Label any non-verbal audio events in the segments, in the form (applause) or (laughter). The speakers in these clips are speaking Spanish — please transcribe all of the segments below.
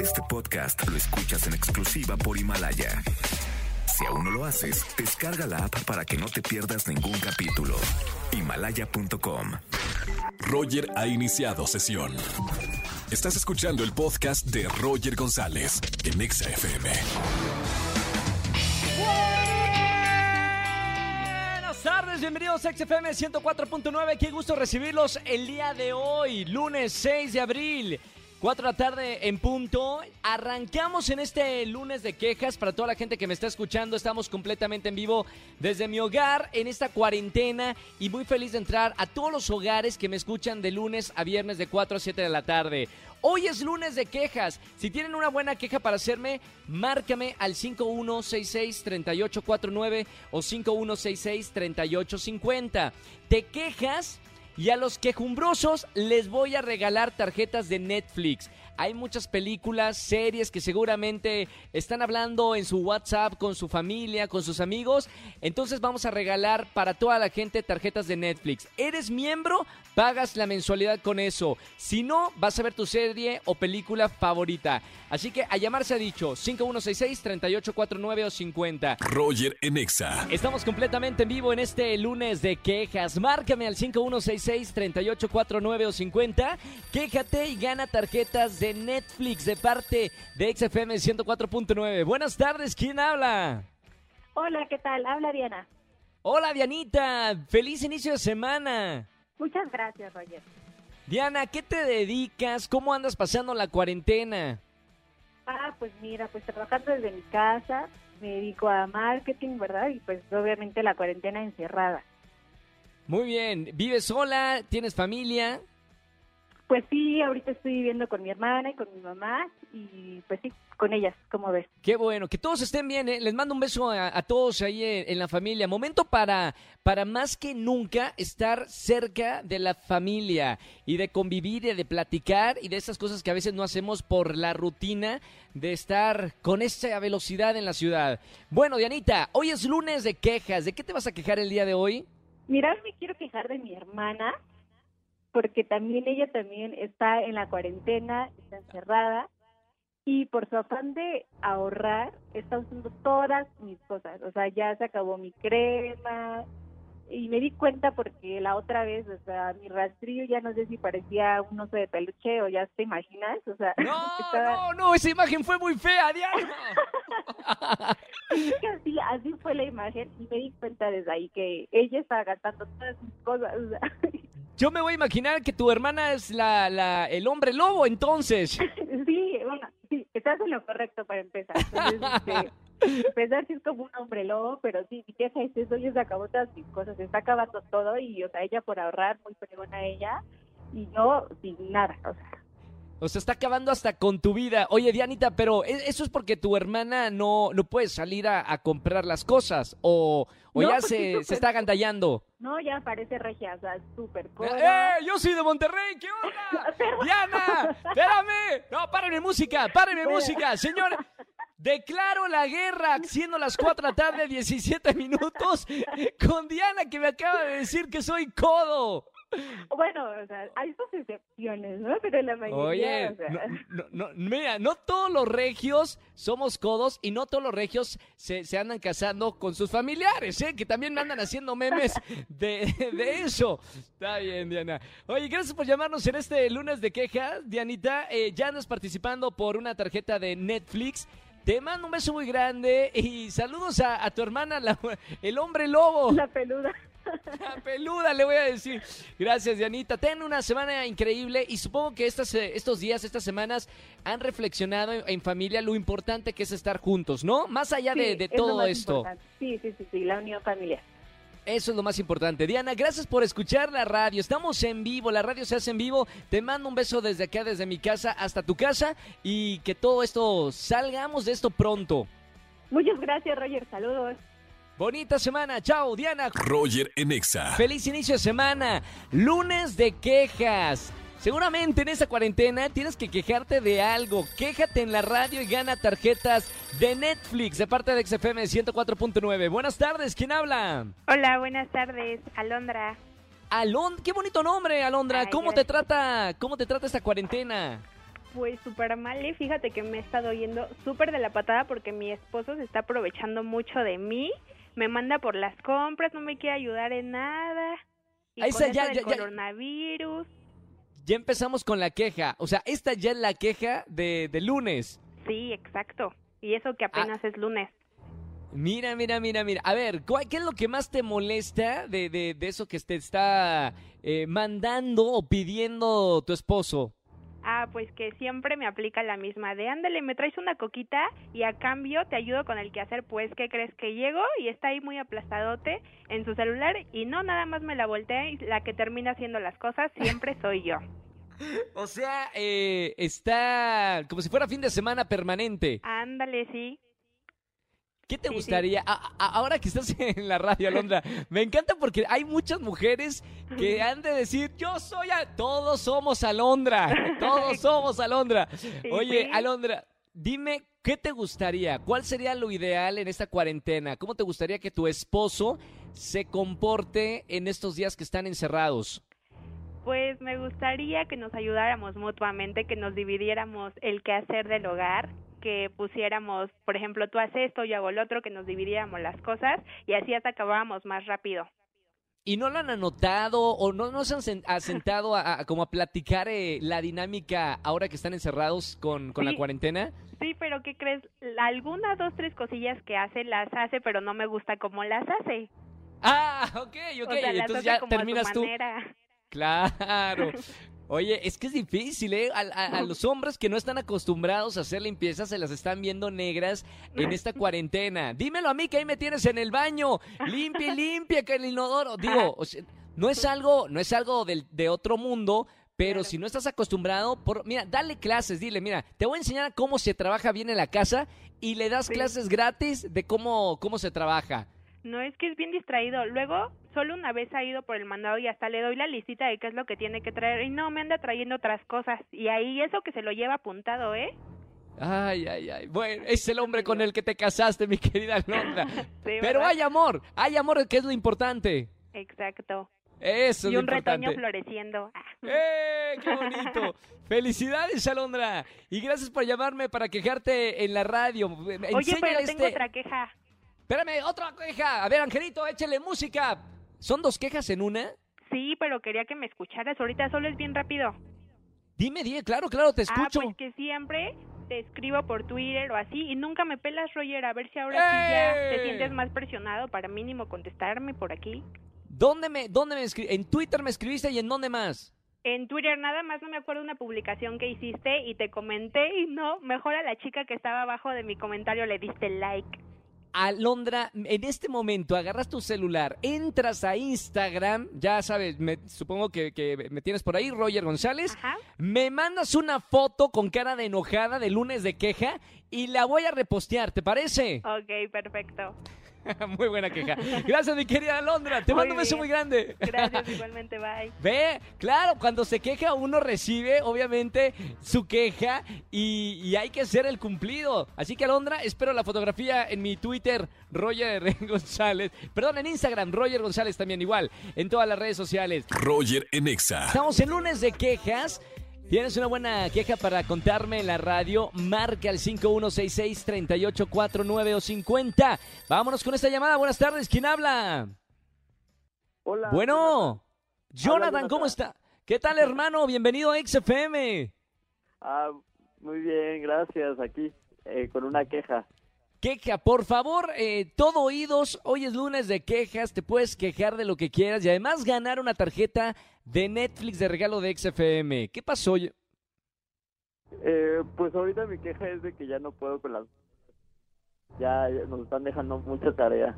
Este podcast lo escuchas en exclusiva por Himalaya. Si aún no lo haces, descarga la app para que no te pierdas ningún capítulo. Himalaya.com. Roger ha iniciado sesión. Estás escuchando el podcast de Roger González en Exa FM. Buenas tardes, bienvenidos a XFM 104.9. Qué gusto recibirlos el día de hoy, lunes 6 de abril. 4 de la tarde en punto. Arrancamos en este lunes de quejas para toda la gente que me está escuchando. Estamos completamente en vivo desde mi hogar en esta cuarentena y muy feliz de entrar a todos los hogares que me escuchan de lunes a viernes de 4 a 7 de la tarde. Hoy es lunes de quejas. Si tienen una buena queja para hacerme, márcame al 5166-3849 o 5166-3850. ¿Te quejas? Y a los quejumbrosos les voy a regalar tarjetas de Netflix. Hay muchas películas, series que seguramente están hablando en su WhatsApp con su familia, con sus amigos. Entonces vamos a regalar para toda la gente tarjetas de Netflix. ¿Eres miembro? Pagas la mensualidad con eso. Si no, vas a ver tu serie o película favorita. Así que a llamar se ha dicho 5166-3849 o 50. Roger en Exa. Estamos completamente en vivo en este lunes de quejas. Márcame al 5166-3849 o 50. Quéjate y gana tarjetas de Netflix de parte de XFM 104.9. Buenas tardes, ¿quién habla? Hola, ¿qué tal? Habla Diana. Hola, Dianita. Feliz inicio de semana. Muchas gracias, Roger. Diana, ¿qué te dedicas? ¿Cómo andas pasando la cuarentena? Ah, pues mira, pues trabajando desde mi casa, me dedico a marketing, ¿verdad? Y pues obviamente la cuarentena encerrada. Muy bien. ¿Vives sola? ¿Tienes familia? Pues sí, ahorita estoy viviendo con mi hermana y con mi mamá y pues sí, con ellas, como ves. Qué bueno, que todos estén bien. ¿eh? Les mando un beso a, a todos ahí en, en, la familia. Momento para, para más que nunca estar cerca de la familia y de convivir y de platicar y de esas cosas que a veces no hacemos por la rutina de estar con esa velocidad en la ciudad. Bueno, Dianita, hoy es lunes de quejas. ¿De qué te vas a quejar el día de hoy? Mira, me quiero quejar de mi hermana porque también ella también está en la cuarentena, está encerrada y por su afán de ahorrar está usando todas mis cosas, o sea, ya se acabó mi crema y me di cuenta porque la otra vez, o sea, mi rastrillo ya no sé si parecía un oso de peluche o ya te imaginas, o sea, (laughs) no, estaba... no, no, esa imagen fue muy fea, Diana. (laughs) así, así fue la imagen y me di cuenta desde ahí que ella estaba gastando todas mis cosas, o sea, (laughs) Yo me voy a imaginar que tu hermana es la, la, el hombre lobo, entonces. (laughs) Sí, bueno, sí, estás en lo correcto para empezar. Entonces, este, (laughs) empezar sí es como un hombre lobo, pero sí, mi queja es eso, ella se acabó todas mis cosas, se está acabando todo y, o sea, ella por ahorrar, muy fregona ella, y yo sin nada, o sea. O sea, está acabando hasta con tu vida. Oye, Dianita, pero ¿e-, eso es porque tu hermana no, no puede salir a, a comprar las cosas o, o No, ya (laughs) se, se está agandallando. No, ya parece regia, o sea, súper ¡Eh! coda. Yo soy de Monterrey, ¿qué onda? (laughs) (laughs) ¡Diana! ¡Espérame! No, párenme música, párenme música, señor. Declaro la guerra, siendo las 4 de la tarde, 17 minutos, con Diana que me acaba de decir que soy codo. (laughs) Bueno, o sea, hay sus excepciones, ¿no? Pero la mayoría, Oye, o sea, no, no, no, mira, no todos los regios somos codos y no todos los regios se, se andan casando con sus familiares, ¿eh? Que también me andan haciendo memes (laughs) de, de eso. Está bien, Diana. Oye, gracias por llamarnos en este lunes de quejas, Dianita. Eh, ya andas participando por una tarjeta de Netflix. Te mando un beso muy grande y saludos a, a tu hermana, la- el hombre lobo. la peluda. La peluda, le voy a decir. Gracias, Dianita. Ten una semana increíble y supongo que estas, eh, estos días, estas semanas, han reflexionado en, en familia lo importante que es estar juntos, ¿no? Más allá de, Sí, de es lo todo más esto. importante. Sí, sí, sí, sí, la unión familiar. Eso es lo más importante. Diana, gracias por escuchar la radio. Estamos en vivo, la radio se hace en vivo. Te mando un beso desde acá, desde mi casa hasta tu casa y que todo esto salgamos de esto pronto. Muchas gracias, Roger. Saludos. Bonita semana. Chao, Diana. Roger en Exa. Feliz inicio de semana. Lunes de quejas. Seguramente en esta cuarentena tienes que quejarte de algo. Quéjate en la radio y gana tarjetas de Netflix de parte de XFM 104.9. Buenas tardes, ¿quién habla? Hola, buenas tardes, Alondra. Alon, qué bonito nombre, Alondra. Ay, ¿Cómo te trata, cómo te trata esta cuarentena? Pues súper mal, ¿eh? fíjate que me he estado yendo súper de la patada porque mi esposo se está aprovechando mucho de mí, me manda por las compras, no me quiere ayudar en nada. Y Ahí con está, eso ya, del ya, ya. coronavirus. Ya empezamos con la queja. O sea, esta ya es la queja de, de lunes. Sí, exacto. Y eso Ah. que apenas es lunes. Mira, mira, mira, mira. A ver, ¿cuál- ¿qué es lo que más te molesta de, de- de eso que te está eh, mandando o pidiendo tu esposo? Ah, pues que siempre me aplica la misma de ándale, me traes una coquita y a cambio te ayudo con el quehacer. Pues, ¿qué crees que llego? Y está ahí muy aplastadote en su celular y no nada más me la voltea y la que termina haciendo las cosas siempre soy yo. (laughs) O sea, eh, está como si fuera fin de semana permanente. Ándale, sí. ¿Qué te gustaría? a- a- ahora que estás (laughs) en la radio, Alondra, me encanta porque hay muchas mujeres que han de decir, yo soy, a... todos somos Alondra, (laughs) todos somos Alondra. Oye. Alondra, dime, ¿qué te gustaría? ¿Cuál sería lo ideal en esta cuarentena? ¿Cómo te gustaría que tu esposo se comporte en estos días que están encerrados? Pues me gustaría que nos ayudáramos mutuamente, que nos dividiéramos el quehacer del hogar, que pusiéramos, por ejemplo, tú haces esto, yo hago el otro, que nos dividiéramos las cosas y así hasta acabábamos más rápido. ¿Y no lo han anotado o no, no se han sen- ha sentado a, a- como a platicar eh, la dinámica ahora que están encerrados con, con la cuarentena? Sí, pero ¿qué crees? Algunas dos, tres cosillas que hace, las hace, pero no me gusta cómo las hace. Ah, ok, ok. o sea, las Entonces ya terminas tú. manera. Claro. (laughs) Oye, es que es difícil, ¿eh? A, a- a los hombres que no están acostumbrados a hacer limpieza se las están viendo negras en esta cuarentena. Dímelo a mí que ahí me tienes en el baño. Limpia y limpia que el inodoro. Digo, o sea, no es algo, no es algo del- de otro mundo, pero Claro. si no estás acostumbrado, por, mira, dale clases, dile, mira, te voy a enseñar cómo se trabaja bien en la casa y le das Sí. clases gratis de cómo, cómo se trabaja. No, es que es bien distraído. Luego, solo una vez ha ido por el mandado y hasta le doy la listita de qué es lo que tiene que traer. Y no, me anda trayendo otras cosas. Y ahí eso que se lo lleva apuntado, ¿eh? Ay, ay, ay. Bueno, es el hombre con el que te casaste, mi querida Alondra. (laughs) Sí, Pero hay amor, hay amor, que es lo importante. Exacto. Eso es y un retoño floreciendo. Ah. ¡Eh! ¡Qué bonito! (laughs) ¡Felicidades, Alondra! Y gracias por llamarme para quejarte en la radio. Oye, Enséñale pero este... tengo otra queja. Espérame, otra queja. A ver, Angelito, échale música. ¿Son dos quejas en una? Sí, pero quería que me escucharas. Ahorita solo es bien rápido. Dime, dime, claro, claro, te escucho. Ah, pues que siempre te escribo por Twitter o así y nunca me pelas, Roger. A ver si ahora sí ya ¡Eh! te sientes más presionado para mínimo contestarme por aquí. ¿Dónde me, dónde me escri- En Twitter me escribiste y en dónde más? En Twitter nada más no me acuerdo una publicación que hiciste y te comenté y no, mejor a la chica que estaba abajo de mi comentario le diste like. Alondra, en este momento agarras tu celular, entras a Instagram, ya sabes, me, supongo que, que me tienes por ahí, Roger González, Ajá. me mandas una foto con cara de enojada de lunes de queja y la voy a repostear, ¿te parece? Ok, perfecto. (laughs) muy buena queja. Gracias, mi querida Alondra, te Muy mando un beso bien. muy grande. Gracias, (laughs) igualmente, bye. Ve, claro, cuando se queja uno recibe obviamente su queja y, y hay que hacer el cumplido. Así que Alondra, espero la fotografía en mi Twitter, Roger (laughs) González. Perdón, en Instagram, Roger González también igual, en todas las redes sociales. Roger en Exa. Estamos en lunes de quejas. ¿Tienes una buena queja para contarme en la radio? Marca al 5166-3849 o 50. Vámonos con esta llamada. Buenas tardes. ¿Quién habla? Hola. Bueno, Jonathan, Jonathan. ¿cómo está? ¿Qué tal, hermano? Bienvenido a XFM. Ah, muy bien, gracias. Aquí eh, con una queja. Queja, por favor, eh, todo oídos. Hoy es lunes de quejas. Te puedes quejar de lo que quieras y además ganar una tarjeta de Netflix de regalo de XFM. ¿Qué pasó? Eh, pues ahorita mi queja es de que ya no puedo con las. Ya, ya nos están dejando mucha tarea.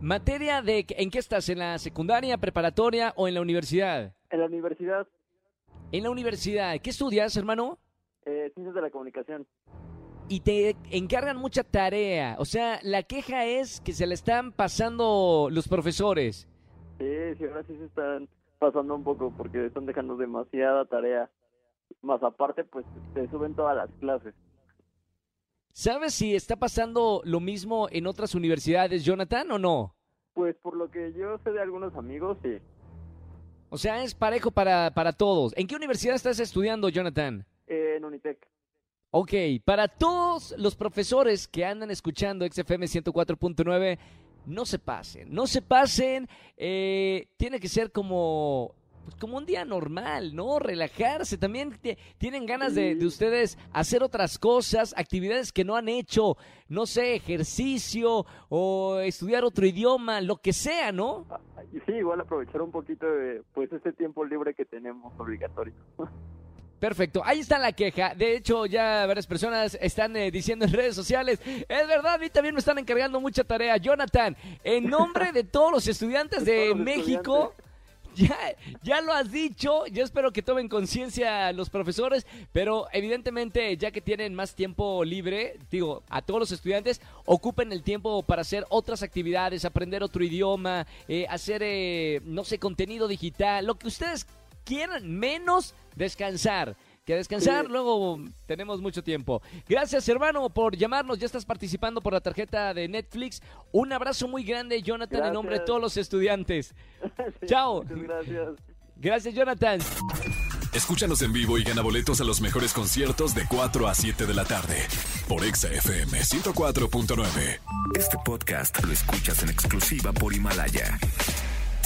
Materia de en qué estás, en la secundaria, preparatoria o en la universidad. En la universidad, En la universidad, ¿qué estudias, hermano? eh, ciencias de la comunicación. Y te encargan mucha tarea. O sea, la queja es que se le están pasando los profesores. Sí, sí, ahora sí se están pasando un poco porque están dejando demasiada tarea. Más aparte, pues te suben todas las clases. ¿Sabes si está pasando lo mismo en otras universidades, Jonathan, o no? Pues por lo que yo sé de algunos amigos, sí. O sea, es parejo para, para todos. ¿En qué universidad estás estudiando, Jonathan? Eh, en Unitec. Ok, para todos los profesores que andan escuchando XFM 104.9, no se pasen, no se pasen, eh, tiene que ser como, pues, como un día normal, ¿no? Relajarse, también tienen ganas de, de ustedes hacer otras cosas, actividades que no han hecho, no sé, ejercicio o estudiar otro idioma, lo que sea, ¿no? Ah, sí, igual aprovechar un poquito de pues este tiempo libre que tenemos obligatorio. (laughs) Perfecto, ahí está la queja. De hecho, ya varias personas están eh, diciendo en redes sociales, es verdad, a mí también me están encargando mucha tarea. Jonathan, en nombre de todos los estudiantes (laughs) de los México, ya, ya lo has dicho, yo espero que tomen conciencia los profesores, pero evidentemente ya que tienen más tiempo libre, digo, a todos los estudiantes, ocupen el tiempo para hacer otras actividades, aprender otro idioma, eh, hacer, eh, no sé, contenido digital, lo que ustedes quieran, menos descansar. Que descansar, Sí. luego tenemos mucho tiempo. Gracias, hermano, por llamarnos. Ya estás participando por la tarjeta de Netflix. Un abrazo muy grande, Jonathan, en nombre de todos los estudiantes. (laughs) Sí, (laughs) Chao. Muchas gracias. Gracias, Jonathan. Escúchanos en vivo y gana boletos a los mejores conciertos de 4 a 7 de la tarde por Exa FM 104.9. Este podcast lo escuchas en exclusiva por Himalaya.